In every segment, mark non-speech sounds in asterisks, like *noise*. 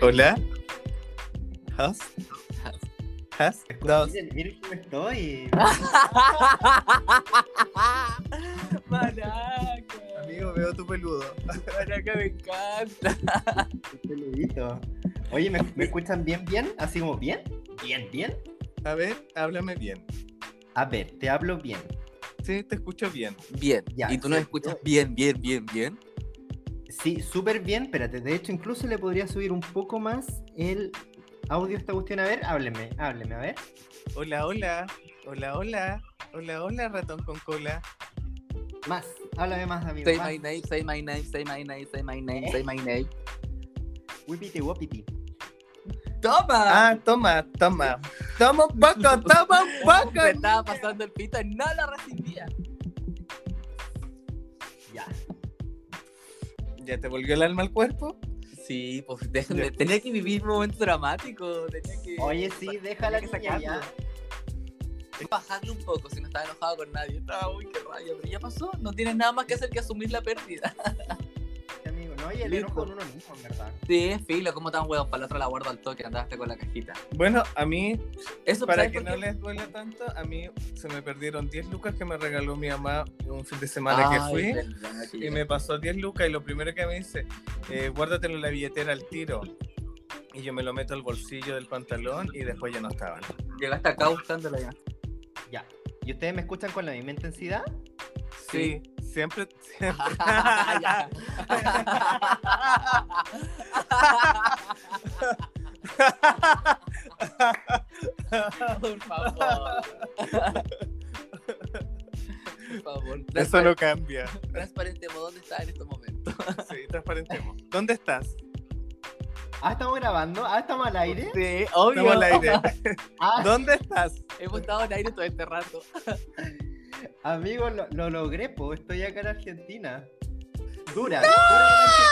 Hola. Has. Has. Dos. Miren, miren cómo estoy. *laughs* Maraca. Amigo, veo tu peludo. Maraca me encanta. Peludito. Oye, ¿me, me escuchan bien, bien? Así como bien. Bien, bien. A ver, háblame bien. A ver, te hablo bien. Sí, te escucho bien. Bien. Ya, ¿Y tú nos sí, escuchas yo- bien, bien, bien, bien? Sí, súper bien. Espérate, de hecho, incluso le podría subir un poco más el audio a esta cuestión. A ver, hábleme, hábleme, a ver. Hola, hola. Hola, hola. Hola, hola, ratón con cola. Más, háblame más, amigo. Say más. my name, say my name, say my name, say my name, say my name. Wipiti, wapiti. ¡Toma! Ah, toma, toma. Toma un poco, toma un *laughs* poco. Me estaba pasando el pito y no lo recibía. ¿Ya te volvió el alma al cuerpo? Sí, pues déjenme. Ya. Tenía que vivir un momento dramático. Tenía que. Oye, sí, déjala que niña ya. sacarlo. Bajarle un poco si no estaba enojado con nadie. Estaba, uy, qué raya. Pero ya pasó. No tienes nada más que hacer que asumir la pérdida. *laughs* Amigo, no, y el Listo. enojo en uno mismo, en verdad. Sí, filo, como tan huevos. Para el otro la guardo al toque. Andaste con la cajita. Bueno, a mí, Eso para ¿sabes que no les duela tanto, a mí se me perdieron 10 lucas que me regaló mi mamá un fin de semana que fui. verdad, Y me pasó 10 lucas y lo primero que me dice, eh, guárdatelo en la billetera al tiro. Y yo me lo meto al bolsillo del pantalón y después ya no estaban. Llegaste acá buscándola ya. Ya. ¿Y ustedes me escuchan con la misma intensidad? Sí, siempre, *laughs* siempre. Por favor. Por favor. Eso no cambia. Transparentemos dónde está en estos momentos. Sí, transparentemos. ¿Dónde estás? Ah, estamos grabando. Ah, estamos al aire. Sí, Estamos obvio. al aire. *laughs* Ah, ¿Dónde estás? Hemos estado en aire todo este rato. Amigo, lo, lo logré, po. Estoy acá en Argentina. Dura. dura en Argentina.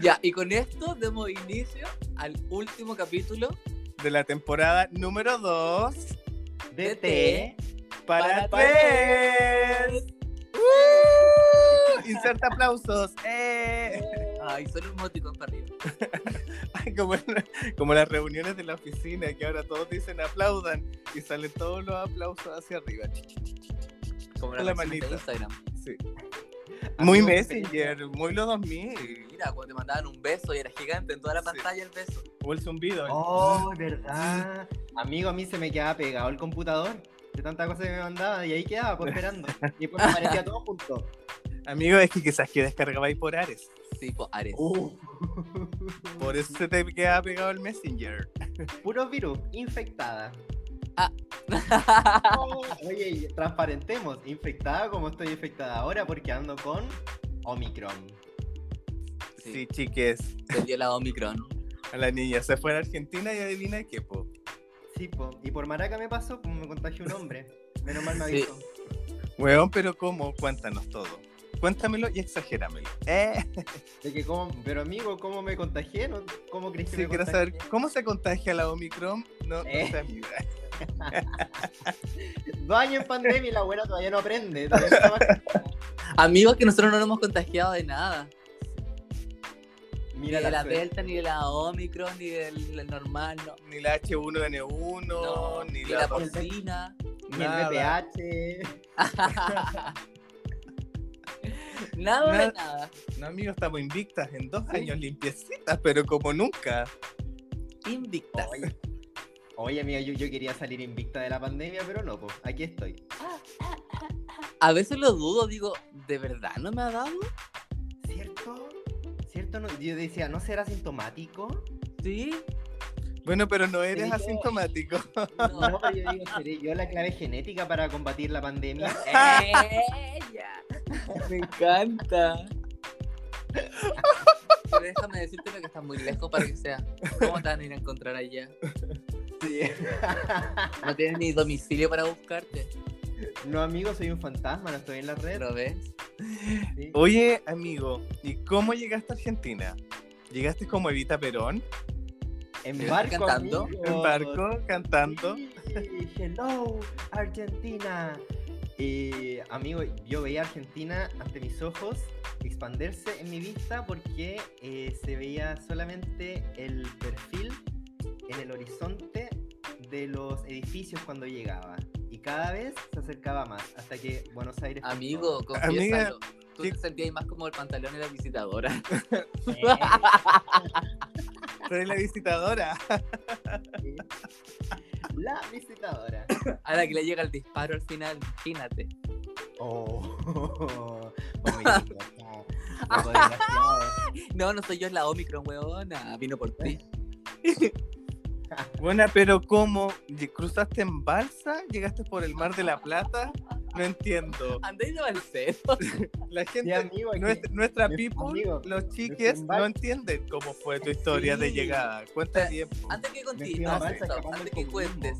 Ya, y con esto demos inicio al último capítulo De la temporada número 2 De DT. té. para, Para tres. ¡Uh! Inserta aplausos. ¡Eh! Ay, solo un emoticón para arriba. Ay, como, en- como las reuniones de la oficina, que ahora todos dicen aplaudan y salen todos los aplausos hacia arriba. Como la, la canción de manita. Instagram. Sí. Muy Messenger, muy los 2000. Mira, cuando te mandaban un beso y era gigante en toda la Sí. pantalla el beso. O el zumbido. Oh, verdad. Amigo, a mí se me quedaba pegado el computador de tanta cosa que me mandaba y ahí quedaba, pues, *laughs* esperando. Y después me aparecía todo junto. Amigo, es que quizás que descargabais por Ares. Sí, pues Ares. Uh. *laughs* Por eso se te queda pegado el Messenger. *laughs* Puro virus, infectada. *laughs* Oye, y transparentemos, infectada como estoy infectada ahora porque ando con Omicron. Sí, Sí. chiques. Se dio la Omicron. A la niña se fue a Argentina y adivina qué, po. Sí, po. Y por maraca me pasó, como me contagió un hombre. Menos mal me Sí. avisó. Weón, pero ¿cómo? Cuéntanos todo. Cuéntamelo y exagéramelo. *laughs* Eh, De que cómo, pero amigo, ¿cómo me contagié? ¿No? ¿Cómo crees que sí, me quiero contagié? saber cómo se contagia la Omicron. No, no Eh. sé, amiga. *laughs* Dos años en pandemia y la abuela todavía no aprende. todavía *laughs* Amigos, que nosotros no nos hemos contagiado de nada. Mira ni de la suerte. Delta, ni de la Omicron, ni del, normal, no. Ni la H1N1, No, ni, ni la, la porcina. Ni el nada. Nada de Nada. No, amigo, estamos invictas en dos Sí. años limpiecitas, pero como nunca. Invictas. Oye, Oye, amiga, yo, yo quería salir invicta de la pandemia, pero no, pues aquí estoy. A veces lo dudo, digo, ¿de verdad no me ha dado? ¿Cierto? ¿Cierto? No? Yo decía, ¿no será sintomático? Sí. Bueno, pero no eres asintomático. *laughs* No. Pero yo digo, ¿seré yo la clave genética para combatir la pandemia? *laughs* Ella. *laughs* Me encanta. Pero déjame decirte lo que está muy lejos para que sea. ¿Cómo te van a ir a encontrar allá? Sí. No tienes ni domicilio para buscarte. No, amigo, soy un fantasma, no estoy en la red. ¿Lo ves? Sí. Oye, amigo, ¿y cómo llegaste a Argentina? ¿Llegaste como Evita Perón? En ¿Te barco, cantando? amigo. En barco, cantando. Sí, hello, Argentina. Eh, amigo, yo veía Argentina ante mis ojos expandirse en mi vista porque eh, se veía solamente el perfil en el horizonte de los edificios cuando llegaba. Y cada vez se acercaba más, hasta que Buenos Aires... Amigo, confiésalo. Tú ¿qué- te sentías más como el pantalón y la visitadora. *laughs* *laughs* Eh, Soy la visitadora. sí. La visitadora. A la que le llega el disparo al final, imagínate. Oh. *laughs* *laughs* No, no soy yo, es la Omicron, weona. Vino por ti. *laughs* Buena, pero ¿cómo? ¿Cruzaste en balsa? ¿Llegaste por el mar de la Plata? No entiendo. Andé de Balsero. *laughs* La Sí, gente, amigo, nuestra, nuestra people, amigo, los chiques, no entienden cómo fue tu historia de Sí. llegada. Cuenta tiempo. Antes que a no, escapando antes que cuentes.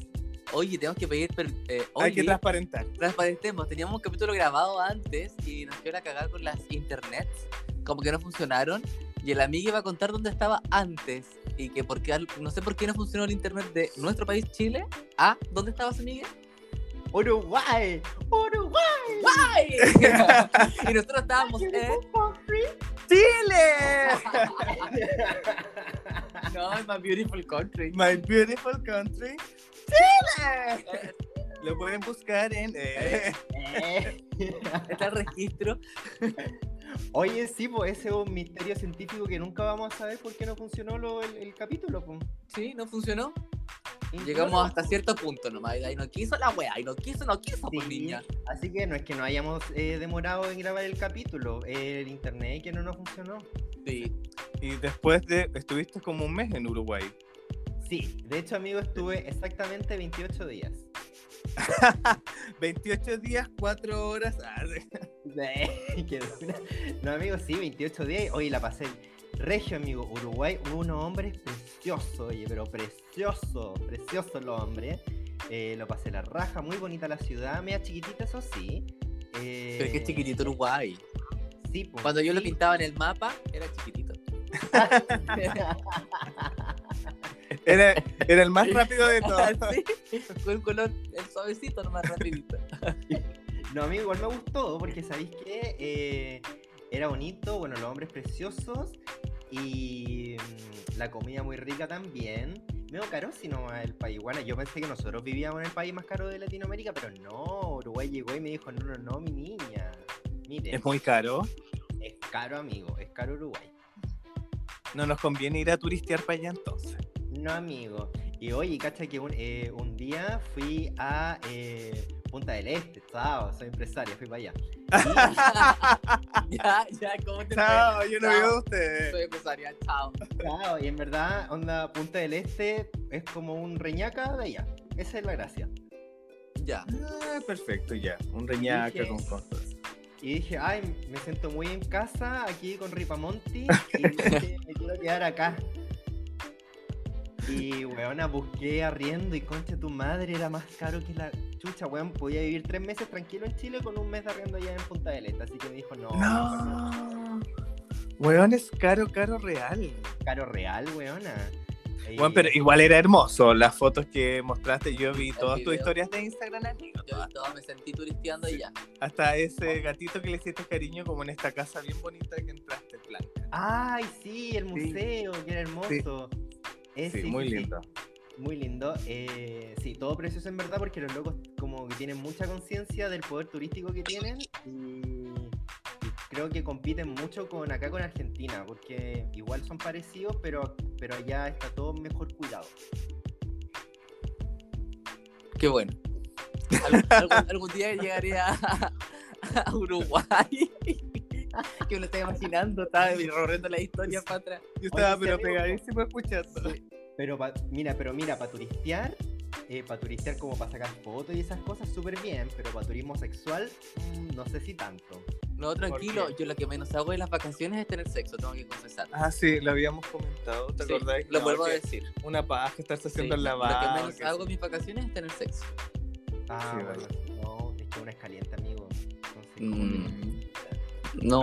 Oye, tenemos que pedir. per- eh, Hay que oye, transparentar. transparentemos. Teníamos un capítulo grabado antes y nos dio la cagada con las internets. Como que no funcionaron. Y el amigo iba a contar dónde estaba antes. Y que porque no sé por qué no funcionó el internet de nuestro país, Chile. Ah, ¿dónde estabas, amiga? Uruguay, Uruguay. ¡Ay! *laughs* y nosotros estábamos en. ¡Chile! *laughs* No, my beautiful country. My beautiful country. ¡Chile! Lo pueden buscar en. eh, Eh. Está *laughs* el registro. Oye, sí, pues ese es un misterio científico que nunca vamos a saber por qué no funcionó lo- el, el capítulo. Pues. Sí, no funcionó. Llegamos hasta cierto punto nomás. Y ahí no quiso la wea. Y no quiso, no quiso, pues sí, niña. Así que no es que no hayamos eh, demorado en grabar el capítulo, el internet que no nos funcionó. Sí. Y después de. Estuviste como un mes en Uruguay. Sí, de hecho, amigo, estuve exactamente 28 días. *laughs* 28 días, 4 horas. *laughs* *laughs* No, amigo, sí, 28 días. Oye, la pasé regio, amigo. Uruguay, unos hombres preciosos, oye, pero precioso, precioso los hombres. Eh, lo pasé la raja, muy bonita la ciudad, media chiquitita, eso sí. Eh, Pero qué chiquitito Uruguay. Sí, pues, Cuando yo lo pintaba en el mapa, era chiquitito. Era, era el más rápido de todos. *laughs* Sí, Con el color, el suavecito, nomás rapidito. No, amigo, igual me gustó, porque sabéis que eh, era bonito, bueno, los hombres preciosos y mm, la comida muy rica también. Medio caro, si no el país. Bueno, yo pensé que nosotros vivíamos en el país más caro de Latinoamérica, pero no, Uruguay llegó y me dijo, no, no, no, mi niña. Mire, Es muy caro. es caro, amigo, es caro Uruguay. No nos conviene ir a turistear para allá entonces. No, amigo. Y oye, cacha que un, eh, un día fui a eh, Punta del Este, chao, soy empresaria, fui para allá. *laughs* ya, ya, ¿cómo te Chao, yo no Chao. veo a ustedes. Soy empresaria, chao. Claro, y en verdad, onda Punta del Este es como un reñaca de allá. Esa es la gracia. Ya. Ah, perfecto, ya. Un reñaca Dije- con cosas. Y dije, ay, me siento muy en casa aquí con Ripamonti *laughs* y dije, me quiero quedar acá. Y weona, busqué arriendo y concha tu madre era más caro que la chucha, weón. Podía vivir tres meses tranquilo en Chile con un mes de arriendo allá en Punta del Este. Así que me dijo, no, no. Weón, es caro, caro real. caro real, weona. Y- Bueno, pero igual era hermoso. Las fotos que mostraste, yo vi El todas tus historias de Instagram, amigo. Yo vi todo, me sentí turisteando y ya. Hasta ese gatito que le hiciste cariño, como en esta casa bien bonita que entraste, blanca. Ay, sí, el Sí. museo, que era hermoso. Eh, Sí, muy lindo. Muy lindo. Eh, sí, todo precioso en verdad porque los locos como que tienen mucha conciencia del poder turístico que tienen y, y creo que compiten mucho con acá con Argentina porque igual son parecidos pero, pero allá está todo mejor cuidado. Qué bueno. Algún, algún- algún día llegaré a, a Uruguay. *laughs* que me lo estoy imaginando, estaba recorriendo la historia para atrás. Yo estaba sí, pero pegadísimo escuchando. Pero pa- mira, pero mira, para turistear, para turistear como para sacar fotos y esas cosas súper bien, pero para turismo sexual mm, no sé si tanto. No, tranquilo, yo lo que menos hago en las vacaciones es tener sexo, tengo que confesar. Ah, sí, lo habíamos comentado, ¿te Sí, acordás? lo No, vuelvo a decir. Una paja estarse Sí, haciendo el lo lavado. que menos que hago en sí. mis vacaciones es tener sexo. Ah, Sí, bueno, no, es que una es caliente, amigo. Entonces, Mm. No,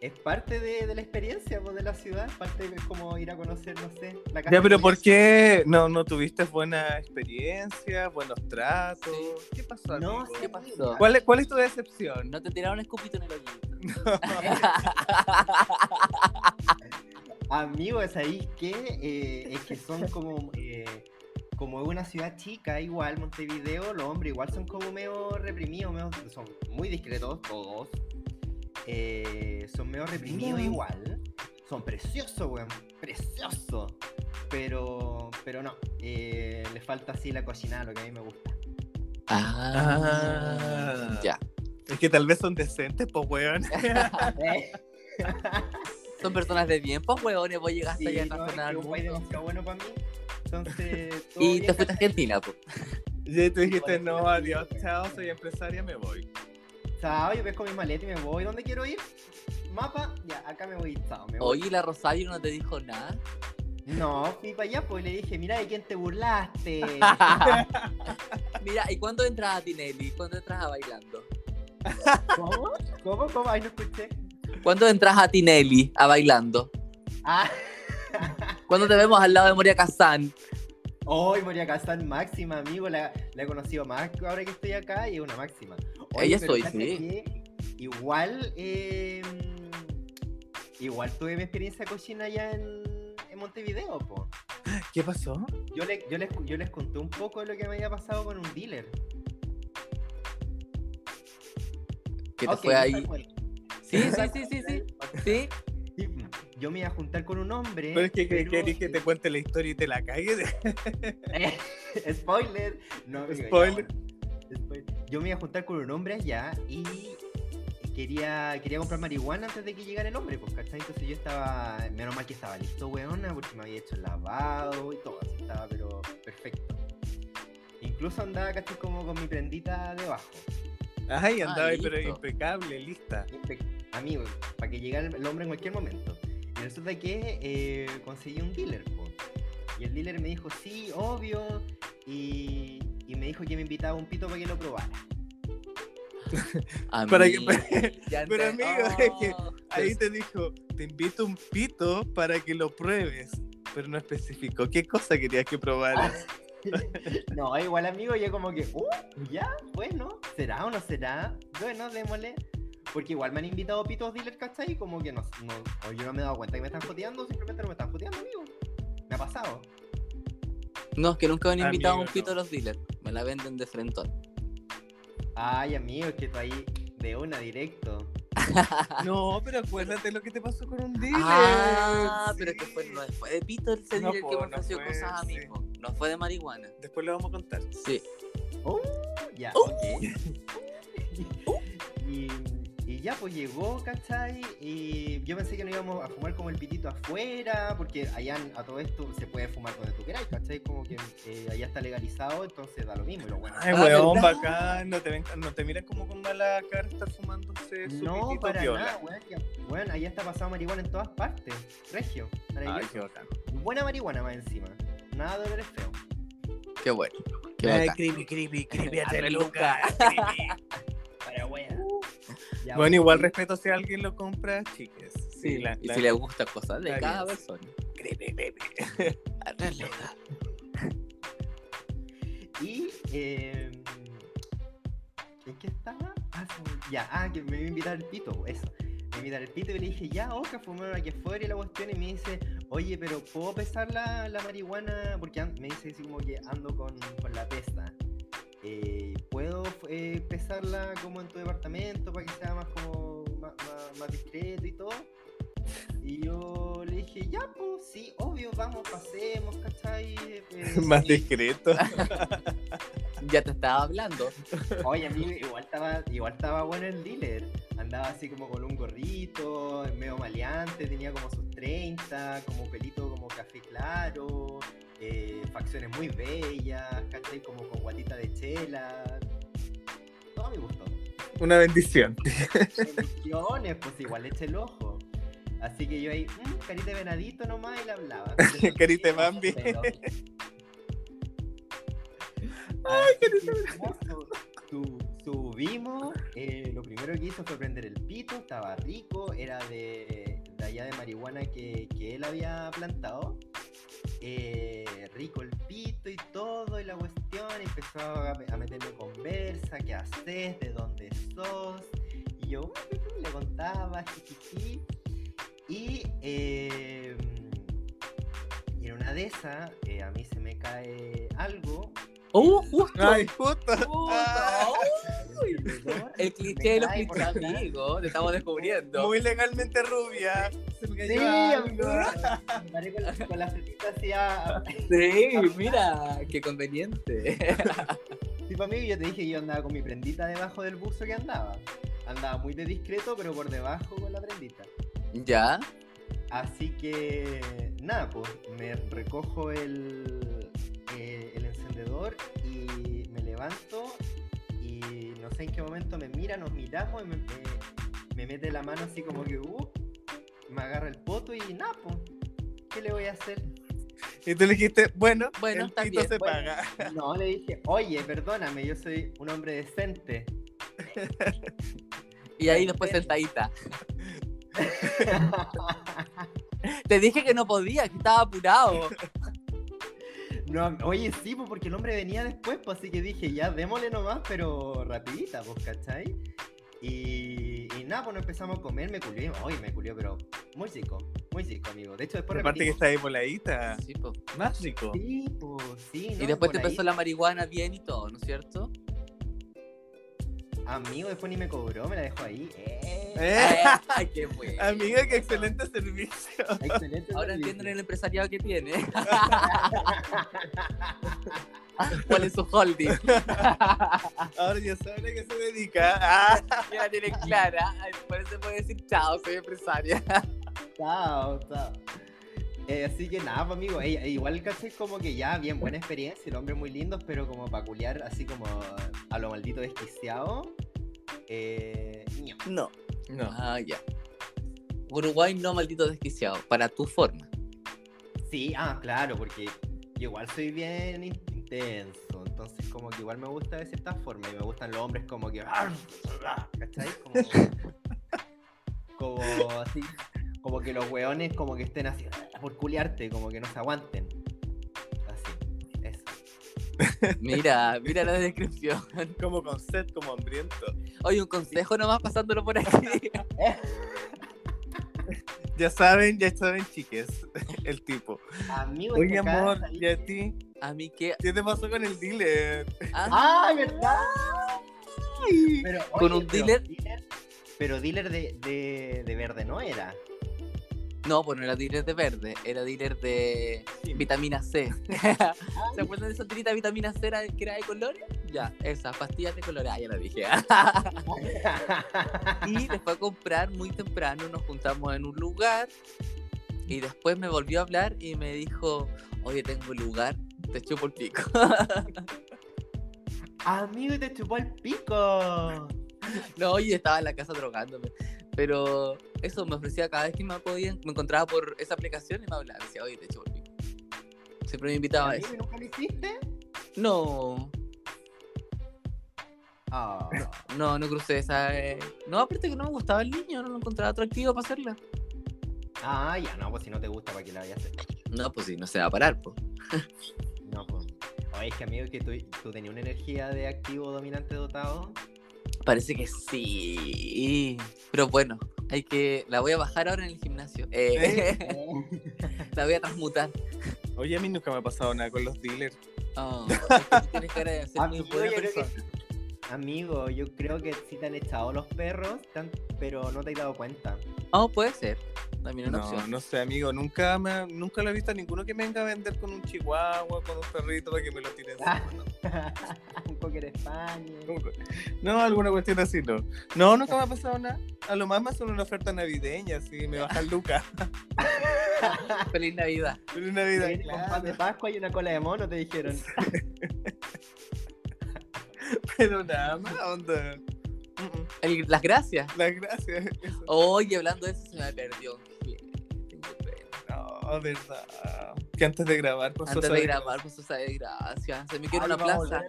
Es parte de, de la experiencia pues, de la ciudad, parte de como ir a conocer, no sé, la casa. Ya, pero ¿por qué no, no tuviste buena experiencia, buenos tratos? Sí. ¿Qué pasó? No, amigo? ¿Qué pasó? ¿Cuál, es- ¿Cuál es tu decepción? no te tiraron escupito en el hoyito. *laughs* Amigos, ahí que eh, es que son como eh, como es una ciudad chica, igual Montevideo, los hombres igual son como medio reprimidos, medio- son muy discretos todos. Eh, son medio reprimidos Mm. igual. Son preciosos, weón. Preciosos. Pero, pero no. eh, les falta así la cocinada, lo que a mí me gusta. Ah, Ah. ya. Es que tal vez son decentes, pues, weón. *laughs* Son personas de bien, pues huevones, vos llegaste sí, allá a no, es que al un país mundo. demasiado bueno para mí. Entonces, *laughs* todo Y te fuiste a. Argentina, pues. *laughs* Y tú dijiste, no, adiós, chao, soy empresaria, me voy. Chao, yo pesco mi maleta y me voy. ¿Dónde quiero ir? Mapa, ya, acá me voy. Chao, me voy. Oye, ¿y la Rosario no te dijo nada. No, fui para allá pues le dije, mira, ¿de quién te burlaste? *laughs* Mira, ¿y cuándo entras a Tinelli? ¿Cuándo entras a bailando? ¿Cómo? ¿Cómo? ¿Cómo? Ay, no escuché. ¿Cuándo entras a Tinelli a bailando? Ah, ¿Cuándo te vemos al lado de Moria Kazan? hoy Moria Kazan máxima, amigo. La, la he conocido más ahora que estoy acá y es una máxima. Ella pero soy, ¿cachai sí. Igual, eh, igual tuve mi experiencia cochina allá en, en Montevideo, po. ¿Qué pasó? Yo, le- yo, les, yo les conté un poco de lo que me había pasado con un dealer. Que te fue ahí. Sí, sí, sí, sí, sí. Sí. Sí, Yo me iba a juntar con un hombre. Pero es que pero- querés que te cuente la historia y te la cagues. Eh, *laughs* Spoiler. No, amigo, ya, Spoiler. bueno. Spoiler. Yo me iba a juntar con un hombre allá y quería, quería comprar marihuana antes de que llegara el hombre, pues, ¿cachai? Entonces yo estaba, menos mal que estaba listo, weona, porque me había hecho el lavado y todo, así estaba, pero perfecto. Incluso andaba, ¿cachai? Como con mi prendita debajo. Ay, Ah, andaba ahí, pero impecable, lista. Impe- Amigo, para que llegara el hombre en cualquier momento. Y resulta que eh, conseguí un dealer, po. Y el dealer me dijo, sí, obvio. Y, y me dijo que me invitaba un pito para que lo probara. *laughs* Para que- *laughs* pero, amigo, es que Oh, Ahí te dijo, te invito un pito para que lo pruebes. Pero no especificó qué cosa querías que probaras. *laughs* no, igual amigo, yo como que, uh, ya, bueno, ¿será o no será? Bueno, démosle. Porque igual me han invitado pitos dealers, ¿cachai? Y como que no, no, o yo no me he dado cuenta que me están joteando, simplemente no me están joteando, amigo. Me ha pasado. No, es que nunca me han invitado a un Amigo, pito no. a los dealers. Me la venden de frentón. Ay, amigo, es que tú ahí de una directo. *laughs* No, pero acuérdate lo que te pasó con un dealer. Ah, pero es que fue, no fue de pito el No, dealer que me no ofreció cosas a mí, sí. No fue de marihuana. Después lo vamos a contar. Sí. Oh, ya, Oh. ok. *laughs* ya, pues llegó, ¿cachai? Y yo pensé que no íbamos a fumar como el pitito afuera, porque allá a todo esto se puede fumar donde tú queráis, ¿cachai? Como que eh, allá está legalizado, entonces da lo mismo. Y lo bueno. Ay, Ah, weón, ¿verdad? bacán. No te, ven, no te miras como con mala cara estar fumándose su No, pitito para piola. nada, weón. Weón, allá está pasado marihuana en todas partes. Regio. Ay, maravilloso. qué bacán. Buena marihuana más encima. Nada de olores feo. Qué bueno. Qué Ay, creepy, creepy, creepy, a Luca. Para wea. Ya, Bueno, igual y- respeto si alguien lo compra, chiques. Sí, la- y la- si le gustan cosas de cada bien. persona. *laughs* Y. Eh, ¿En qué estaba? Ah, ya, ah, que me iba a invitar el pito, eso. Me iba a invitar el pito y le dije, ya, oca, fumar aquí afuera y la cuestión. Y me dice, oye, pero ¿puedo pesar la, la marihuana? Porque me dice así como que ando con, con la pesta. Eh, ¿Puedo eh, pesarla como en tu departamento para que sea más como más, más- más discreto y todo? Y yo le dije, ya, pues sí, obvio, vamos, pasemos, ¿cachai? Eh, *laughs* Más y- discreto. *laughs* Ya te estaba hablando. Oye, amigo, igual estaba, igual estaba bueno el dealer. Andaba así como con un gorrito, medio maleante, tenía como sus 30, como pelito como café claro, eh, facciones muy bellas, ¿cachai? Como con guatita de chela. Todo me gustó. Una bendición. Bendiciones, pues igual le eché el ojo. Así que yo ahí, mm, carita de venadito nomás y le hablaba. *laughs* Carita de Bambi. Ay, su- su- Subimos, eh, lo primero que hizo fue prender el pito, estaba rico, era de allá de marihuana que, que él había plantado. Eh, rico el pito y todo, y la cuestión, empezó a, a meterme conversa, qué haces, de dónde sos. Y yo le contaba, jijiji. Y, eh, y en una de esas, eh, a mí se me cae algo. ¡Uh, justo! Ay, justo. Justo. Ah, Uy. El cliché de los clichés, amigos. Te estamos descubriendo. muy legalmente rubia. Se me Sí, amigo. Me con la, con la fletita así a... Sí, mira, qué conveniente. *laughs* Tipo amigo, yo te dije que yo andaba con mi prendita debajo del buzo que andaba. Andaba muy de discreto, pero por debajo con la prendita. ¿Ya? Así que nada, pues me recojo el, eh, el encendedor y me levanto y no sé en qué momento me mira, nos miramos y me, me- me mete la mano así como que uh, me agarra el poto y pues, ¿qué le voy a hacer? Y tú le dijiste, bueno, Bueno, el pito se bueno. paga. *laughs* No, le dije, oye, perdóname, yo soy un hombre decente. Y ahí después sentadita. *laughs* Te dije que no podía, que estaba apurado. *laughs* No, oye, sí, pues porque el hombre venía después, pues así que dije, ya, démosle nomás, pero rapidita, pues, ¿cachai? Y, y nada, pues nos empezamos a comer, me culió, oye, me culió, pero muy chico, muy chico, amigo. De hecho, después Aparte que está ahí voladita. Sí, po. Más rico. Sí, pues, sí, Y ¿no? después te empezó la marihuana bien y todo, ¿no es cierto? Amigo, después ni me cobró, me la dejó ahí. Eh, Eh, Ay, qué bueno. Amiga, qué excelente servicio. Excelente. Ahora servicio. entienden el empresariado que tiene. *laughs* ¿Cuál es su holding? Ahora ya saben a qué se dedica. Ah, Ya la tienen clara. Por eso puede decir chao, soy empresaria. Chao, chao. Eh, así que nada, pues, amigo, ey, igual caché como que ya, bien, buena experiencia, el hombre muy lindo, pero como para culiar así como a lo maldito desquiciado. Eh, no. No. Ah, ya. Uruguay no maldito desquiciado, para tu forma. Sí, ah, claro, porque yo igual soy bien in- intenso, entonces como que igual me gusta de cierta forma y me gustan los hombres como que... ¿Cachai? Como, como así, como que los weones como que estén así por culiarte, como que no se aguanten. Así, eso. *laughs* Mira, mira la descripción. *laughs* Como con sed, como hambriento. Oye, un consejo nomás pasándolo por aquí. *laughs* Ya saben, ya saben, chiques. El tipo. Amigo, Oye, amor, ¿y a ti? A mí que. ¿Qué te pasó con el dealer? Ah, ¡Ah, verdad! Pero, Con un pero dealer- Pero dealer de, de, de verde no era. No, pues no era dealer de verde, era dealer de vitamina C. *laughs* *laughs* ¿Se acuerdan de esa tirita de vitamina C era- que era de colores? Ya, esas pastillas de colores, ah, ya la dije. *laughs* y después a comprar muy temprano, nos juntamos en un lugar y después me volvió a hablar y me dijo, oye, tengo un lugar, te chupo el pico. Amigo, y te chupó el pico. no, oye, estaba en la casa drogándome. Pero eso me ofrecía cada vez que me podía, me encontraba por esa aplicación y me hablaba, decía, oye, te pico. Siempre me invitaba a eso. ¿y nunca lo hiciste? No, Ah, no, no crucé esa. eh. No, aparte que no me gustaba el niño, no lo encontraba atractivo para hacerla. Ah, ya, no, pues si no te gusta, ¿para qué la vayas a hacer? No, pues sí, no se va a parar, pues. No, pues. Oye, es que amigo, que tú, tú tenías una energía de activo dominante dotado. Parece que sí. Pero bueno, hay que. La voy a bajar ahora en el gimnasio. Eh, *laughs* la voy a transmutar. Oye, a mí nunca me ha pasado nada con los dealers. Oh, es *laughs* que tienes cara de ser muy Amigo, buena yo creo que- persona. Amigo, yo creo que sí te han echado los perros, tan- pero no te has dado cuenta. Oh, puede ser. También una No, opción. no sé, amigo. Nunca me, ha- nunca lo he visto a ninguno que me venga a vender con un chihuahua, con un perrito para que me lo tiren. *laughs* *laughs* Un poker España. No, alguna cuestión así, no. No, nunca me ha pasado nada. A lo más me hacen una oferta navideña, así me bajan lucas. *laughs* Feliz Navidad. Vida, Viene con pan de. Pascua y una cola de mono, te dijeron. Pero nada más, onda. El- las gracias. Las gracias. eso. Oye, hablando de eso, se me perdió un cliente. No, verdad. Que antes de grabar, pues Antes de grabar, pues esa desgracia. Se me quedó una plaza.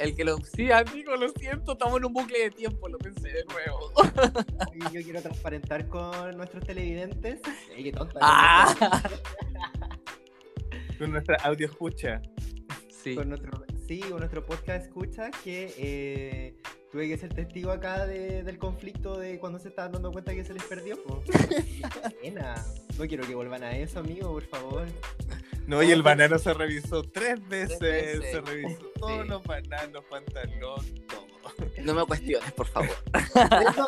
El que lo. Sí, amigo, lo siento, estamos en un bucle de tiempo, lo pensé de nuevo. *laughs* Yo quiero transparentar con nuestros televidentes. *laughs* Ey, qué tonta. Ah. *laughs* Con nuestra audio escucha. Sí. Con nuestro, sí, con nuestro podcast escucha que eh, tuve que ser testigo acá de- del conflicto de cuando se estaban dando cuenta que se les perdió. *laughs* pena. No quiero que vuelvan a eso, amigo, por favor. No, y el banano se revisó tres veces, veces. se revisó todos los bananos, pantalón, todo. No me cuestiones, por favor. *laughs* Eso,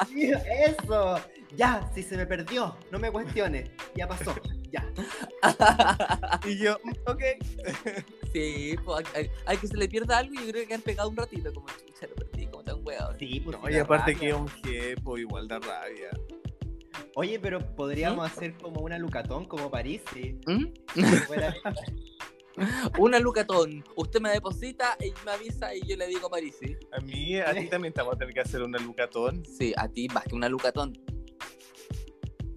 eso. Ya, si se me perdió, no me cuestiones. Ya pasó, ya. *laughs* Y yo, ok. Sí, pues, hay, hay que se le pierda algo y yo creo que han pegado un ratito, como chucha, lo perdí, weón. Sí, pues, No, sí y da aparte rabia. que es un jepo, igual da rabia. Oye, pero podríamos hacer como una Lucatón, como París, sí. ¿Mm? *laughs* Una Lucatón. Usted me deposita y me avisa y yo le digo Parisi. A mí, a ti también te vamos a tener que hacer una lucatón. Sí, a ti más que una Lucatón.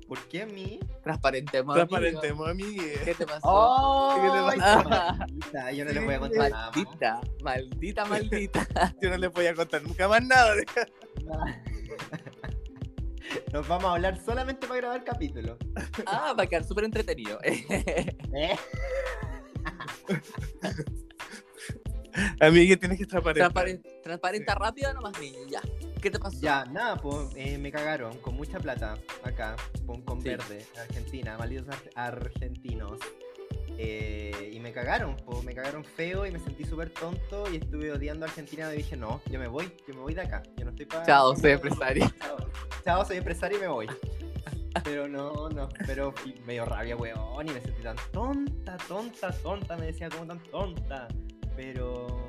¿Por qué a mí? Transparentemos. Transparentemos, amigue. ¿Qué te pasó? ¡Oh! ¿Qué te ay, pasa? *laughs* maldita, Yo no les voy a contar nada. Maldita, maldita, maldita. *laughs* Yo no les voy a contar nunca más nada. *laughs* de- Nos vamos a hablar solamente para grabar capítulo. Ah, va a quedar súper entretenido. ¿Eh? *laughs* Amigue, tienes que transparentar. Transparenta, transparenta rápido nomás, niño, ya. ¿Qué te pasó? Ya, nada, pues eh, me cagaron con mucha plata acá, con, con Sí. verde, en Argentina, malditos ar- argentinos. Eh, y me cagaron, pues me cagaron feo y me sentí súper tonto y estuve odiando a Argentina y dije, no, yo me voy, yo me voy de acá, yo no estoy para... Chao, soy empresario. Chao, chao, soy empresario y me voy. Pero no, no, pero me dio rabia, weón, y me sentí tan tonta, tonta, tonta, me decía como tan tonta. Pero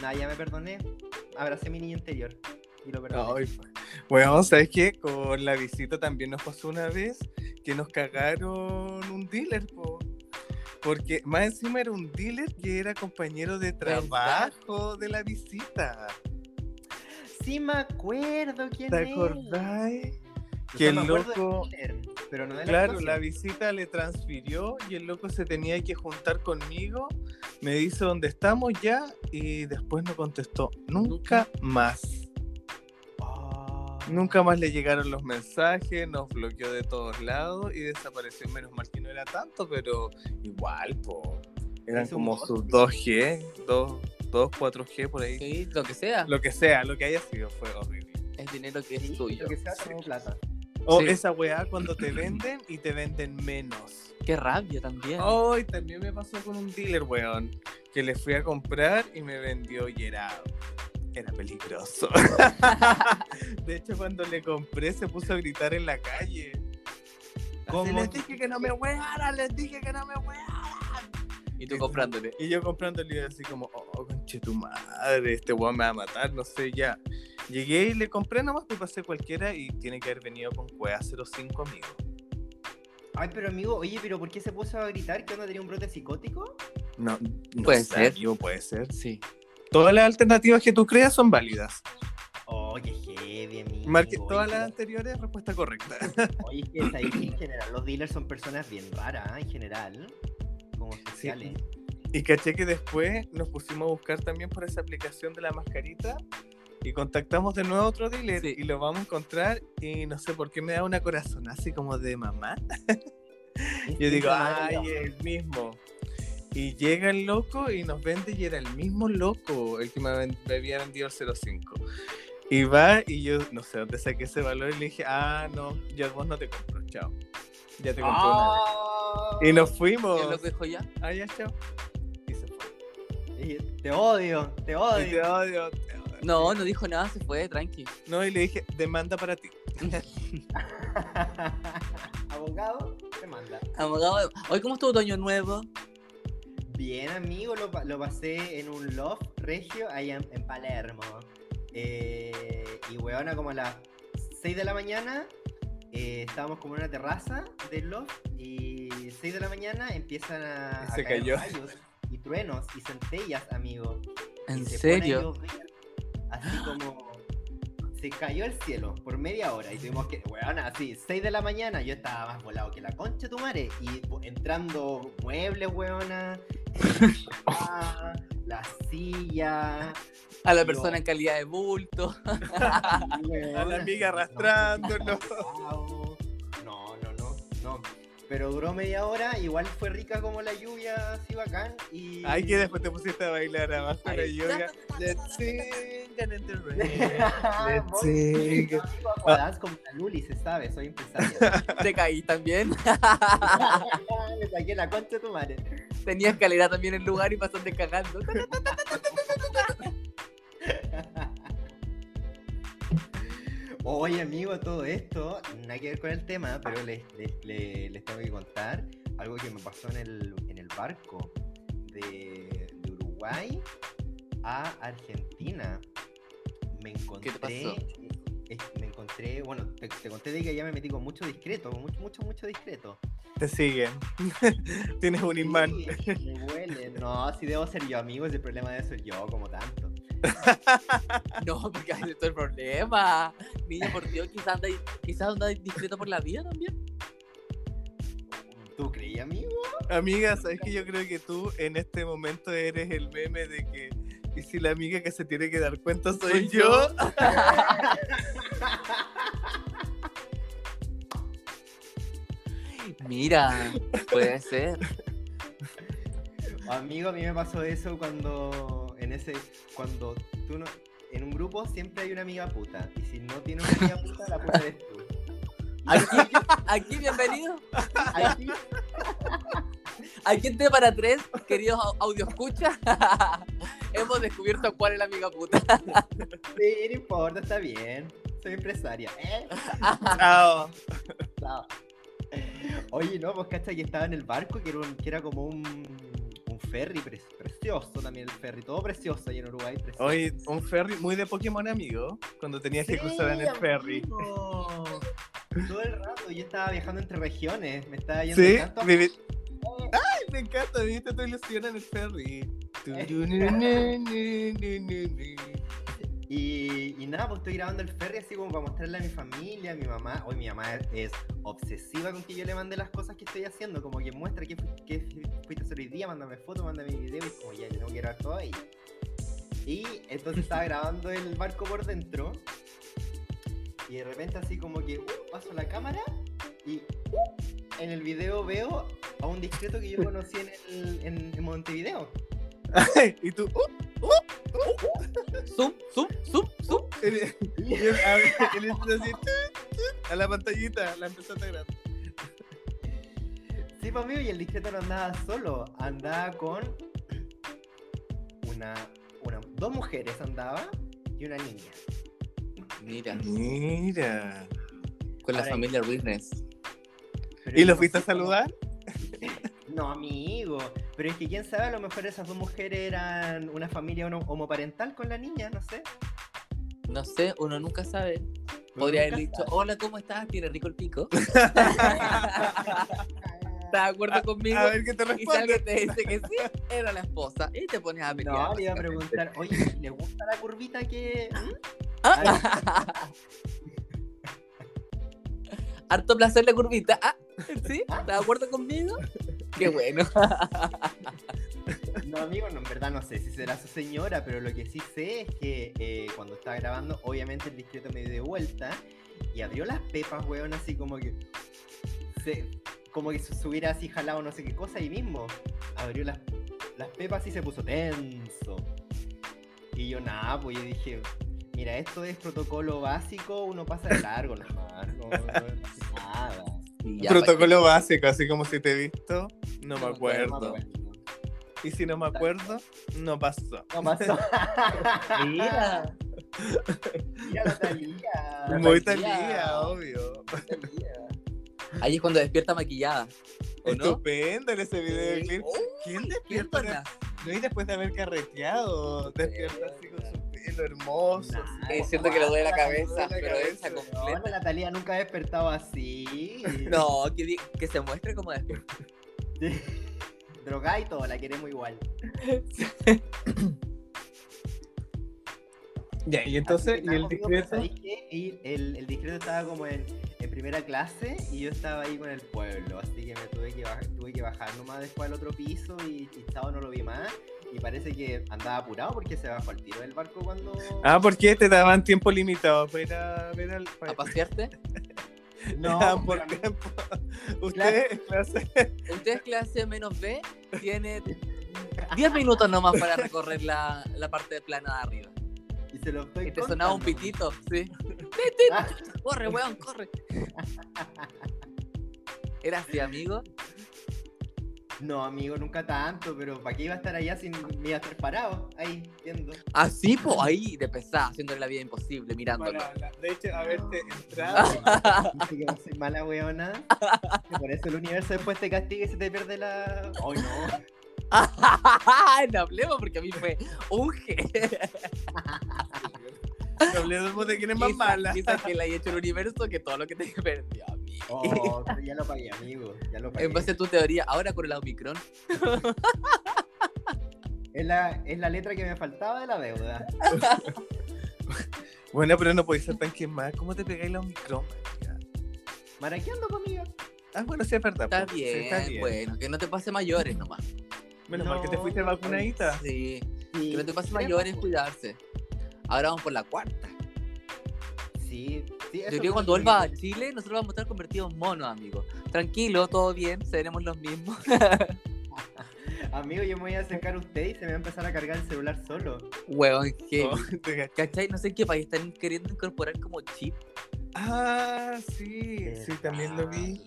nada, ya me perdoné, abracé mi niño interior y lo perdoné. Ay, bueno, ¿sabes qué? Con la visita también nos pasó una vez que nos cagaron un dealer, po. Porque más encima era un dealer que era compañero de trabajo de la visita. Sí me acuerdo quién ¿Te acordáis? Que el loco, pero no de claro, la visita le transfirió y el loco se tenía que juntar conmigo. Me dice dónde estamos ya y después no contestó nunca más. Oh. Nunca más le llegaron los mensajes, nos bloqueó de todos lados y desapareció. Menos mal que no era tanto, pero igual, po. Eran como sus 2G, 2, 2, 4G por ahí. Sí, lo que sea. Lo que sea, lo que haya sido fue horrible. Es dinero que Sí, es tuyo. Lo que sea, tengo plata. O Sí. esa weá cuando te venden y te venden menos. Qué rabia también. Hoy también me pasó con un dealer, weón, que le fui a comprar y me vendió y era, era peligroso. *laughs* de hecho, cuando le compré se puso a gritar en la calle. Así, ¿Cómo? les dije que no me wearan, les dije que no me wearan. y tú comprándole. Y yo comprándole así como, oh, conche tu madre, este weón me va a matar, no sé, ya. Llegué y le compré nomás, pues pasé cualquiera y tiene que haber venido con Cuea 05, amigo. Ay, pero amigo, oye, pero ¿por qué se puso a gritar que no tenía un brote psicótico? No, no Puede sé, ser. amigo, puede ser. Sí. Todas las alternativas que tú creas son válidas. Oh, qué heavy, amigo. Marque Oye, todas las anteriores, respuesta correcta. *laughs* Oye, es que es ahí en *laughs* general los dealers son personas bien raras, ¿eh? en general. Como sociales. Y caché que después nos pusimos a buscar también por esa aplicación de la mascarita y contactamos de nuevo a otro dealer Sí. y lo vamos a encontrar y no sé por qué me da una corazón así como de mamá. Yo digo, ay, el mismo. Y llega el loco y nos vende y era el mismo loco el que me, había vendido el 05. Y va y yo no sé dónde saqué ese valor y le dije, ah, no, yo a vos no te compro, chao. Ya te compré una vez. ¡Ah! Y nos ¿Y fuimos. el loco dijo ya? Ah, ya, chao. Y se fue. Y Te odio, te Y odio. te odio, te odio. No, no dijo nada, se fue, tranqui. No, y le dije, demanda para ti. *laughs* Abogado, te manda. Abogado, hoy cómo estuvo tu año nuevo? Bien, amigo, lo, pa- lo pasé en un loft regio allá en, en Palermo. Eh, y weona, como a las 6 de la mañana, eh, estábamos como en una terraza del loft. Y 6 de la mañana empiezan a, se caer cayó. rayos y truenos y centellas, amigo. ¿En y se pone a serio? llover, así como. Se cayó el cielo por media hora y tuvimos que. Weona, así, 6 de la mañana, yo estaba más volado que la concha de tu madre. Y entrando muebles, weona. Ah, la silla. A la Yo- persona en calidad de bulto. A la amiga arrastrándonos. Pero duró media hora, igual fue rica como la lluvia, así bacán. Y... Ay, que después te pusiste a bailar abajo de la Ay. yoga. Let's sing in the rain. Ah, Let's sing. La Luli, se sabe, soy empresario. *laughs* Te caí también. *laughs* Me saqué la concha de tu madre. Tenía escalera también en el lugar y pasaste cagando. *laughs* Oye, amigo, todo esto, nada que ver con el tema, pero les, les- les- les tengo que contar algo que me pasó en el, en el barco de, de Uruguay a Argentina. Me encontré. pasó? eh, Me encontré, bueno, te, te conté de que ya me metí con mucho discreto, con mucho, mucho, mucho discreto. Te siguen. *laughs* Tienes un imán. Sí, me huele. No, si debo ser yo, amigo, ese problema debe ser yo, como tanto. *laughs* No, porque ahí está el problema. Niña, por Dios, quizás anda, quizás anda discreto por la vida también. ¿Tú creí, amigo? Amiga, sabes que yo creo que tú en este momento eres el meme de que. Y si la amiga que se tiene que dar cuenta soy, Soy yo. yo. *laughs* Mira, puede ser. Amigo, a mí me pasó eso cuando en ese cuando tú no en un grupo siempre hay una amiga puta y si no tiene una amiga puta la puta eres tú. Aquí, aquí bienvenido. Aquí, Aquí en T para tres, queridos au- audio escucha, *laughs* hemos descubierto cuál es la amiga puta. sí, no importa, está bien. Soy empresaria. ¿eh? Chao. No. Oye, no, pues cacha que estaba en el barco que era, un- que era como un ferry pre- precioso también el ferry, todo precioso ahí en Uruguay. Precioso. Oye, un ferry muy de Pokémon, amigo. Cuando tenías que cruzar en el ferry. Todo el rato yo estaba viajando entre regiones, me estaba yendo Sí, tanto vivi- Ay, me encanta, viste tu ilusión en el ferry. Y, y nada, pues estoy grabando el ferry así como para mostrarle a mi familia, a mi mamá. Hoy mi mamá es, es obsesiva con que yo le mande las cosas que estoy haciendo, como que muestra fu- fuiste a hacer hoy día, mándame fotos, mándame video, y como ya, yo tengo que grabar todo ahí. Y entonces *laughs* estaba grabando el barco por dentro, y de repente así como que uh, paso la cámara, y uh, en el video veo a un discreto que yo *laughs* conocí en, el, en, en Montevideo. *laughs* y tú, uh, Zoom, zoom, zoom, zoom. él- y él- a él así, tu, tu, a la pantallita, la empezaste a grabar. Sí, pues amigo, y el discreto no andaba solo, andaba con una, una dos mujeres andaba y una niña. Mira, Mira. con la Ahora, familia Witness. ¿Y lo fuiste a saludar? *laughs* No, amigo. Pero es que quién sabe, a lo mejor esas dos mujeres eran una familia homo- homoparental con la niña, no sé. No sé, uno nunca sabe. Uno Podría nunca haber dicho, sabe. hola, ¿cómo estás? ¿Tiene rico el pico? *laughs* ¿Estás de acuerdo conmigo? A ver qué te Y si alguien responde. te dice que sí, era la esposa. Y te pones a pelear. No, le iba a preguntar, oye, ¿le gusta la curvita que.? Ah. *laughs* Harto placer la curvita. Ah, ¿sí? ¿Estás de acuerdo conmigo? Qué bueno. No, amigo, no, en verdad no sé si será su señora, pero lo que sí sé es que eh, cuando estaba grabando, obviamente el discreto me dio de vuelta y abrió las pepas, weón, así como que. Se, como que se hubiera así jalado no sé qué cosa ahí mismo. Abrió las, las pepas y se puso tenso. Y yo, nada, pues yo dije. Mira, esto es protocolo básico, uno pasa de largo nomás, no, nada. Ya, Protocolo básico, así como si te he visto, no me No me acuerdo. Y si no me acuerdo, no pasó. No pasó. pa- *laughs* Mira. Mira la Talía. Muy Talía. talía, obvio. Ahí es cuando despierta maquillada. ¿O no? Estupendo en ese video. Sí. ¿Quién, Uy, quién despierta? No, y después de haber carreteado, despierta así con su pelo hermoso. Nah, así. Siento que le duele la la cabeza, duele la pero cabeza. esa No, completa. la Talía nunca ha despertado así. *laughs* No, que, se muestre como despierta. *laughs* Drogada y todo, la queremos igual. Ya, y entonces, ¿y el discreto? el, el discreto estaba como en, en primera clase y yo estaba ahí con el pueblo. Así que me tuve que bajar, tuve que bajar nomás después al otro piso y, y no lo vi más. Y parece que andaba apurado porque se bajó al tiro del barco cuando. Ah, ¿por qué te daban tiempo limitado para ver al. ¿A pasearte? *laughs* No, Ya, por tiempo. *laughs* Usted es clase. Usted es clase menos B, tiene 10 minutos nomás para recorrer la, la parte plana de arriba. Se lo estoy Y te sonaba un pitito, sí. Ah, *laughs* Corre, weón, corre. *laughs* ¿Era así, amigo? no, amigo, nunca tanto, pero ¿para qué iba a estar allá sin me iba a estar parado? Ahí, viendo. Así, pues, ahí de pesada, haciéndole la vida imposible, mirándolo. De hecho, haberte entrado. *laughs* Dice que no soy mala weona. Por eso el universo después te castiga y se te pierde la. Ay, no. *laughs* no hablemos porque a mí fue un *laughs* G. No hablemos de quién es más mala. Quizá que le haya hecho el universo que todo lo que te *laughs* perdió a mí. Oh, pero ya lo pagué, amigo. Ya lo pagué. En base a tu teoría, ahora con el Omicron. Es la, es la letra que me faltaba de la deuda. Bueno, pero no podéis ser tan quemada. ¿Cómo te pegáis la Omicron? Maraqueando conmigo. Ah, bueno, sí, es verdad. Está po. Sí, bien, bueno, que no te pase mayores nomás. Menos mal que te fuiste vacunadita. Sí, Sí, que no te pase sí, mayores, pues. cuidarse. Ahora vamos por la cuarta. Sí, sí. Yo creo que cuando lo vuelva a que- Chile, nosotros vamos a estar convertidos en monos, amigo. Tranquilo, todo bien, seremos los mismos. *laughs* Amigo, yo me voy a acercar a usted y se me va a empezar a cargar el celular solo. Huevón, ¿qué? Oh. ¿Cachai? No sé en qué país están queriendo incorporar como chip. Ah, sí, sí, también lo vi.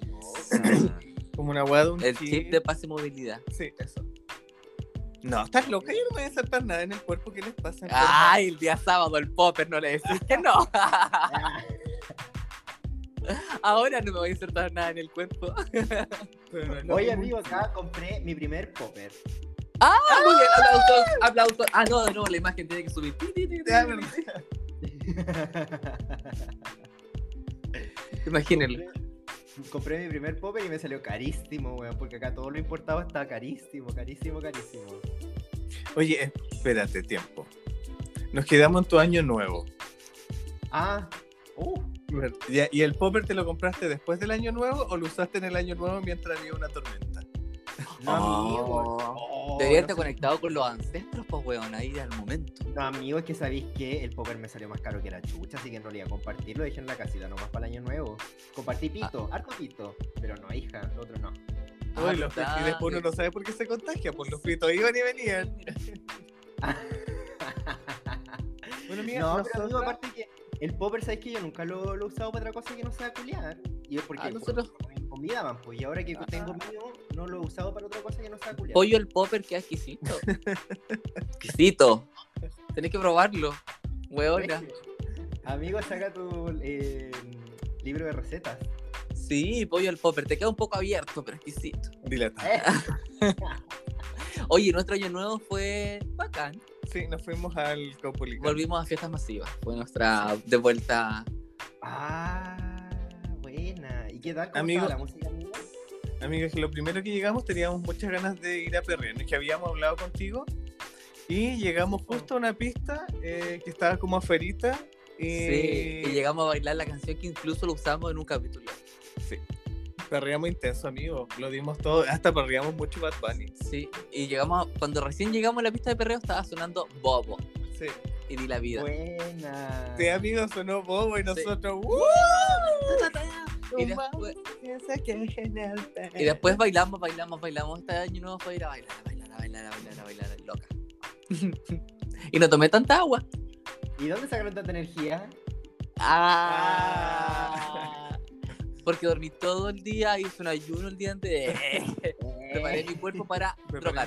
*coughs* Como una hueá de un El chip de pase y movilidad. Sí, eso. No, estás loca, yo no me voy a insertar nada en el cuerpo. ¿Qué les pasa? Ay, el día sábado el popper no le decís que no. Ah, *laughs* Ahora no me voy a insertar nada en el cuerpo. No Oye, amigo, acá compré mi primer popper. Ah, muy bien, aplausos, aplausos. Ah, no, de nuevo la imagen tiene que subir. Imagínenlo. Compré- mi primer popper y me salió carísimo, weón, porque acá todo lo importado está carísimo, carísimo, carísimo. Oye, espérate, tiempo. Nos quedamos en tu año nuevo. Ah, uh, ¿Y el popper te lo compraste después del año nuevo o lo usaste en el año nuevo mientras había una tormenta? no, amigo. Oh, Debería no estar conectado con los ancestros, pues, weón, ahí al momento. No, amigo, es que sabéis que el popper me salió más caro que la chucha, así que en realidad compartirlo dejé en la casita nomás para el año nuevo. Compartí pito, harto pito, pero no, hija, lo otro no. Ah, Uy, los y después uno no sabe por qué se contagia, pues los pitos iban y venían. *laughs* *laughs* Bueno, amiga, no, pero amigo, nosotras- aparte que el popper, sabéis que yo nunca lo, lo he usado para otra cosa que no sea culiar. Y es porque Ah, por- nosotros- por- me convidaban, pues, y ahora que Ah. tengo mío, no lo he usado para otra cosa que no sea culiar. Pollo el popper, qué exquisito. *laughs* exquisito. Tenés que probarlo. Weona. Amigo, saca tu eh, libro de recetas. Sí, pollo el popper. Te queda un poco abierto, pero exquisito. Dilatado. Eh, *laughs* Oye, nuestro año nuevo fue bacán. Sí, nos fuimos al Caupolicán. Volvimos a fiestas masivas. Fue nuestra de vuelta. Ah, buena. ¿Y qué tal? ¿Cómo Amigo- la música, amigo? Amigos, que lo primero que llegamos teníamos muchas ganas de ir a perrear. Es que habíamos hablado contigo y llegamos justo a una pista eh, que estaba como aferita. Y... Sí, y llegamos a bailar la canción que incluso lo usamos en un capítulo. Sí. Perreamos intenso, amigo. Lo dimos todo. Hasta perreamos mucho Bad Bunny. Sí, y llegamos, a- cuando recién llegamos a la pista de perreo estaba sonando Bobo Sí. y di la vida. Buena. Sí, amigo, sonó bobo y nosotros. ¡uh! Y después, y después bailamos, bailamos, bailamos. Este año nuevo fue ir a bailar, a bailar, a bailar, a bailar, a bailar, loca. *laughs* y no tomé tanta agua. ¿Y dónde sacaron tanta energía? Ah. *laughs* Porque dormí todo el día, hice un ayuno el día antes. *laughs* Preparé mi cuerpo para.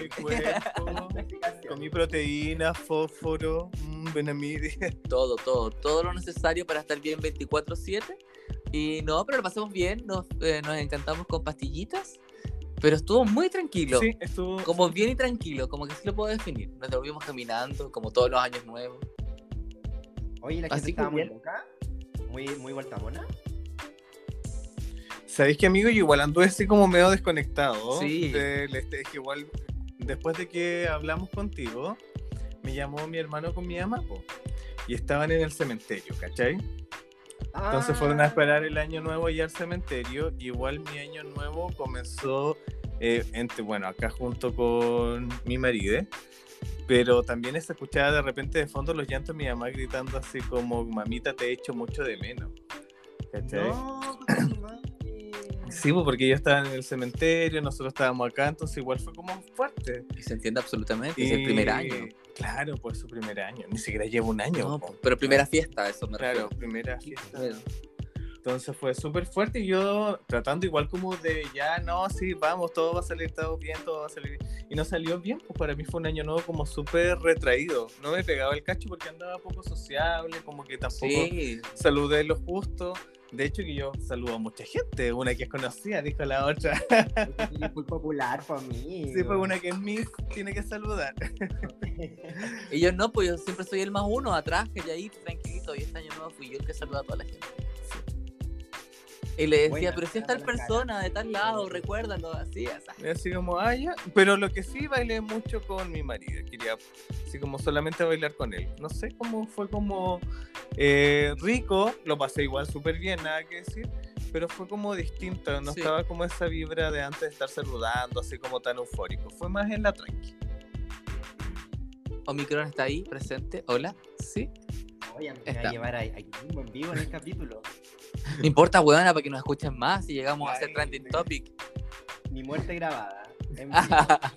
Explicación. Comí proteína, fósforo, mm, benamide. todo, todo, todo lo necesario para estar bien 24/7. Y no, pero lo pasamos bien, nos, eh, nos encantamos con pastillitas, pero estuvo muy tranquilo. Sí, estuvo. Como bien y tranquilo, como que sí lo puedo definir. Nos volvimos caminando, como todos los años nuevos. Oye, la gente Así estaba muy bien. loca. Muy, muy vuelta mona. ¿Sabéis que amigo? Yo igual anduve así como medio desconectado. Sí. del este, es que igual, después de que hablamos contigo, me llamó mi hermano con mi mamá, po, y estaban en el cementerio, ¿cachai? Entonces fueron a Ah, esperar el año nuevo allá al cementerio. Igual mi año nuevo comenzó, eh, entre, bueno, acá junto con mi marido. Pero también se escuchaba de repente de fondo los llantos de mi mamá gritando así como, mamita, te he hecho mucho de menos. ¿Cachai? No, Sí, pues, porque ellos estaban en el cementerio, nosotros estábamos acá, entonces igual fue como fuerte. Y se entiende absolutamente, es el primer año. Claro, pues su primer año, ni siquiera lleva un año. No, po. pero primera fiesta, eso me Claro, refiero. primera fiesta. Entonces fue súper fuerte y yo tratando igual como de ya, no, sí, vamos, todo va a salir todo bien, todo va a salir bien. Y no salió bien, pues para mí fue un año nuevo como súper retraído. No me pegaba el cacho porque andaba poco sociable, como que tampoco Sí, saludé lo justo. De hecho que yo saludo a mucha gente, una que es conocida, dijo la otra. Es muy popular para mí. Sí, pues una que es Miss tiene que saludar. *laughs* y yo no, pues yo siempre soy el más uno, atrás, que ya ahí, tranquilito, y este año nuevo fui yo el que saluda a toda la gente. Y le decía, Buena, pero si es tal cara. persona de tal lado, recuérdalo, así, así. Y así como, ah, ya. Pero lo que sí bailé mucho con mi marido. Quería, así como solamente bailar con él. No sé cómo fue como eh, rico. Lo pasé igual súper bien, nada que decir. Pero fue como distinto. No Sí. estaba como esa vibra de antes de estar saludando, así como tan eufórico. Fue más en la tranqui. Omicron está ahí, presente. Hola, sí. Oye, me voy Está. a llevar ahí, mismo en vivo en el capítulo. No *laughs* importa, weona, para que nos escuchen más y llegamos a hacer trending sí. topic. Mi muerte grabada. *laughs*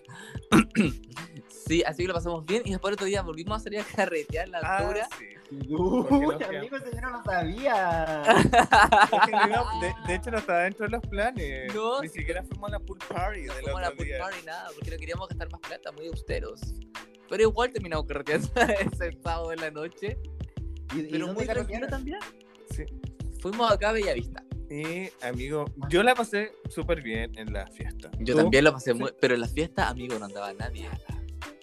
Sí, así que lo pasamos bien. Y después otro día volvimos a salir a carretear la altura. Ah, sí. Uy, amigo, eso yo no lo sabía. Es que no iba- de, de hecho, no estaba dentro de los planes. No, Ni sí. siquiera fuimos a la pool party No fuimos a la pool día. party, nada, porque no queríamos gastar más plata, muy austeros. Pero igual terminamos carreteando *laughs* ese sábado de la noche. ¿Y, y Pero dónde muy tranquilo también. Sí. Fuimos acá a Bellavista. Y, amigo, yo la pasé súper bien en la fiesta. Yo ¿Tú? también lo pasé Sí. muy. Pero en la fiesta, amigo, no andaba nadie.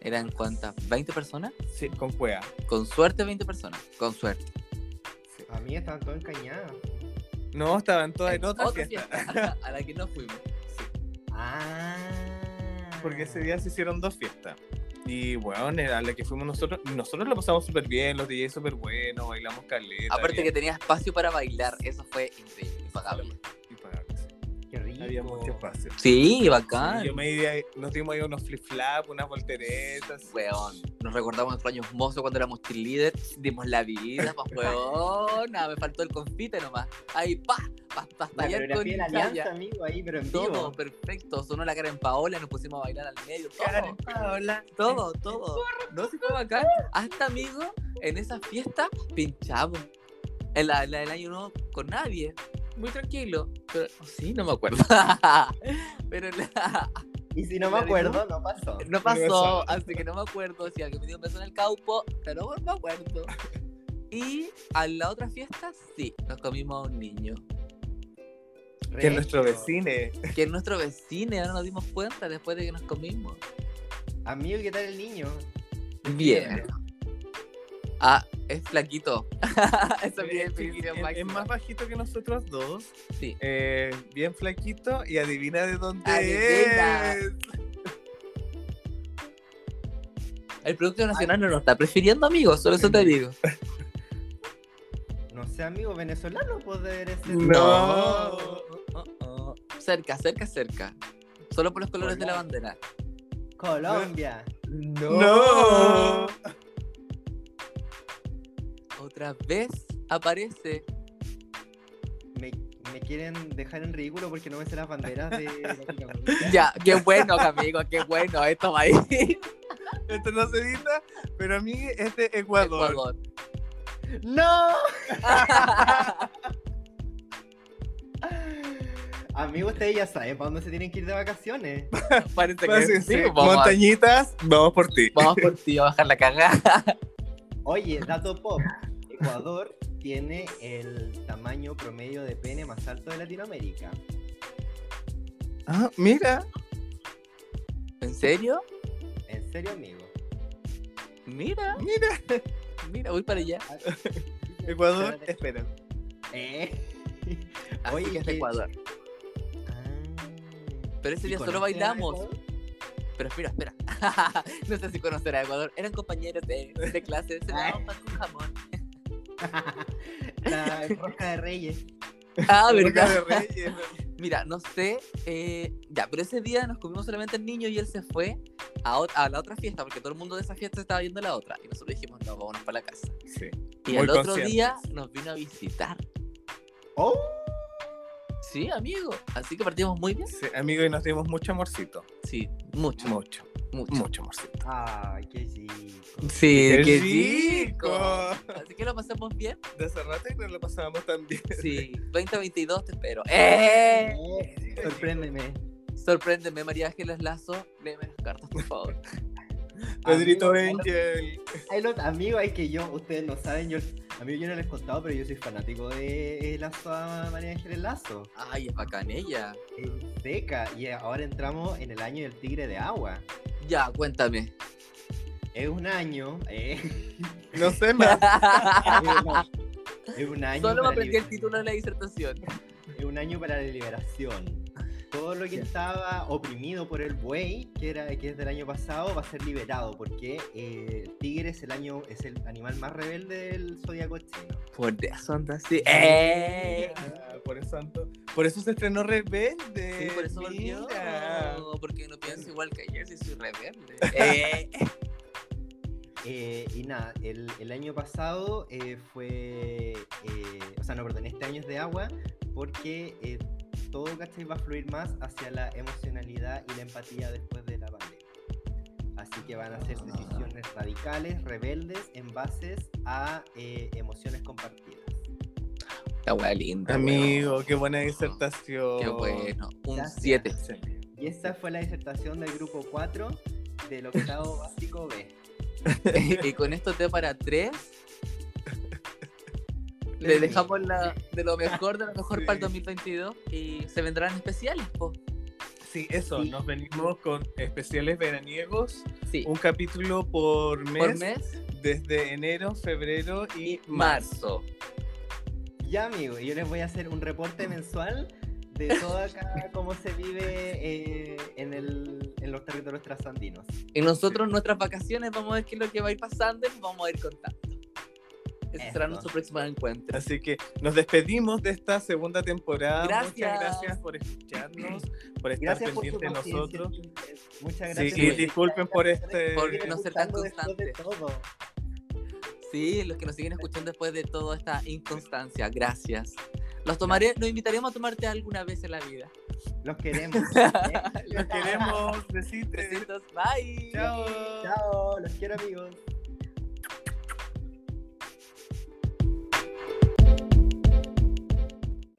¿Eran cuántas? ¿20 personas? Sí, con cuea. Con suerte, 20 personas. Con suerte. Sí. A mí estaban todos encañados. No, estaban todas en otra, Otra fiesta. fiesta, *laughs* a la que no fuimos. Ah. Porque ese día se hicieron dos fiestas. Y bueno, era la que fuimos nosotros. Nosotros lo pasamos súper bien, los DJs súper buenos, bailamos caleta. Aparte que tenía espacio para bailar, eso fue increíble, impagable. Había mucho espacio. Sí, bacán. Yo me iba, nos dimos ahí unos flip-flap, unas volteretas. Weón, nos recordamos nuestros años mozos cuando éramos cheerleaders, dimos la vida, pues *laughs* weón, nada, me faltó el confite nomás. Ahí, pa, pa, pa, La estallar con la alianza, amigo, ahí, pero en Todo vivo. perfecto, sonó la cara en Paola, nos pusimos a bailar al medio, todo, Karen Paola. todo, todo. No se fue bacán. Hasta amigo, en esa fiesta pinchamos. En la, la del año nuevo con nadie. Muy tranquilo. Pero sí, no me acuerdo. *laughs* pero la- Y si no me acuerdo, no pasó. *laughs* no pasó, *laughs* así que no me acuerdo si alguien me dio un beso en el caupo, pero no me acuerdo. Y a la otra fiesta, sí, nos comimos a un niño. Que es nuestro vecino. Que es nuestro vecino, ahora nos dimos cuenta después de que nos comimos. Amigo, ¿qué tal el niño? Bien. Ah, es flaquito. *laughs* Esa es mi Es, definición es- más bajito que nosotros dos. Sí. eh, bien flaquito. Y adivina de dónde Adivina. es. *laughs* El Producto Nacional no nos está prefiriendo, amigos, solo eso te digo. *laughs* No sé, amigo, venezolano puede ser. No. Oh, oh. Cerca, cerca, cerca. Solo por los colores de la bandera. Colombia. No. Otra vez aparece. Me, me quieren dejar en ridículo porque no me sé las banderas de. *laughs* Ya, qué bueno, amigo, qué bueno. Esto va a ir. *laughs* Esto no se edita, pero a mí es de Ecuador. Ecuador. ¡No! *laughs* Amigo, ustedes ya saben para dónde se tienen que ir de vacaciones. Parece que sí. que sí. Vamos, a, Montañitas, vamos por ti. vamos por ti a bajar la cagada. Oye, dato pop. Ecuador tiene el tamaño promedio de pene más alto de Latinoamérica. Ah, mira. ¿En serio? En serio, amigo. Mira, Mira. mira, voy para allá. Ecuador, Espérate. espera. ¿Eh? *laughs* Así Oye, que es Ecuador. Ah. Pero ese ¿Y día solo bailamos. Pero espera, espera. *laughs* no sé si conocerá a Ecuador. Eran compañeros de, de clase. Se daban pan con jamón. *laughs* La rosca de reyes. Ah, ¿verdad? de Reyes. Mira, no sé. eh, ya, pero ese día nos comimos solamente el niño y él se fue a, la otra fiesta porque todo el mundo de esa fiesta estaba viendo la otra. Y nosotros dijimos, no, vámonos para la casa. Sí. Y el otro día nos vino a visitar. ¡Oh! Sí, amigo. Así que partimos muy bien. Sí, amigo, y nos dimos mucho amorcito. Sí, mucho, Mucho, mucho. mucho amorcito. Ay, qué chico. Sí, ¡Qué qué rico! rico. Así que lo pasamos bien. De hace rato y nos lo pasábamos tan bien. Sí, *laughs* 2022 te espero. ¡Eh! Sorpréndeme. Sorpréndeme, María Ángeles Lazo. Léeme las cartas, por favor. *laughs* Pedrito Amigo, Angel. Hay los amigos, hay que yo, ustedes no saben, yo, amigo, yo no les he contado, pero yo soy fanático de eh, Lazo a María Ángeles Lazo. Ay, es bacán ella. Es seca, y ahora entramos en el año del tigre de agua. Ya, cuéntame. Es un año, eh, No sé más. *laughs* es un año. Solo me aprendí el título de la disertación. Es un año para la liberación. Todo lo que estaba oprimido por el buey, que era que es del año pasado, va a ser liberado, porque eh, el tigre es el año, es el animal más rebelde del zodiaco chino. Por eso anda así. ¡Eh! Por eso, ando- por eso se estrenó Rebelde. Sí, por eso volvió. Porque no pienso igual que ayer si soy rebelde. *laughs* ¡Eh! Eh, y nada, el, el año pasado eh, fue. eh, o sea, no, perdón, este año es de agua porque eh, todo ¿cachai? va a fluir más hacia la emocionalidad y la empatía después de la pandemia. Así que van a ser decisiones radicales, rebeldes, en bases a eh, emociones compartidas. La wea linda. Amigo, qué buena disertación. Qué bueno. Un Gracias. 7. Sí. Y esta fue la disertación del grupo 4 del octavo básico B. *laughs* y con esto te para 3. Le dejamos la, de lo mejor, de lo mejor Sí. para el 2022 y se vendrán especiales, po. Sí, eso, Sí. nos venimos con especiales veraniegos, Sí, un capítulo por mes, por mes desde enero, febrero y y marzo. marzo. Ya, amigo, yo les voy a hacer un reporte mensual de *laughs* todo acá cómo se vive eh, en, el, en los territorios trasandinos. Y nosotros, en nuestras vacaciones, vamos a ver qué es lo que va a ir pasando y vamos a ir contando. Ese será nuestro próximo encuentro. Así que nos despedimos de esta segunda temporada. Gracias. Muchas gracias por escucharnos, por estar Gracias por su pendientes de nosotros. Muchas Sí, gracias. y por- disculpen por este- Por no ser tan constante. Sí, los que nos siguen escuchando después de toda esta inconstancia, gracias. Los tomaré, nos invitaremos a tomarte alguna vez en la vida. Los queremos. *laughs* ¿eh? Los queremos, besitos. Besitos, bye. Chao. Chao, los quiero amigos.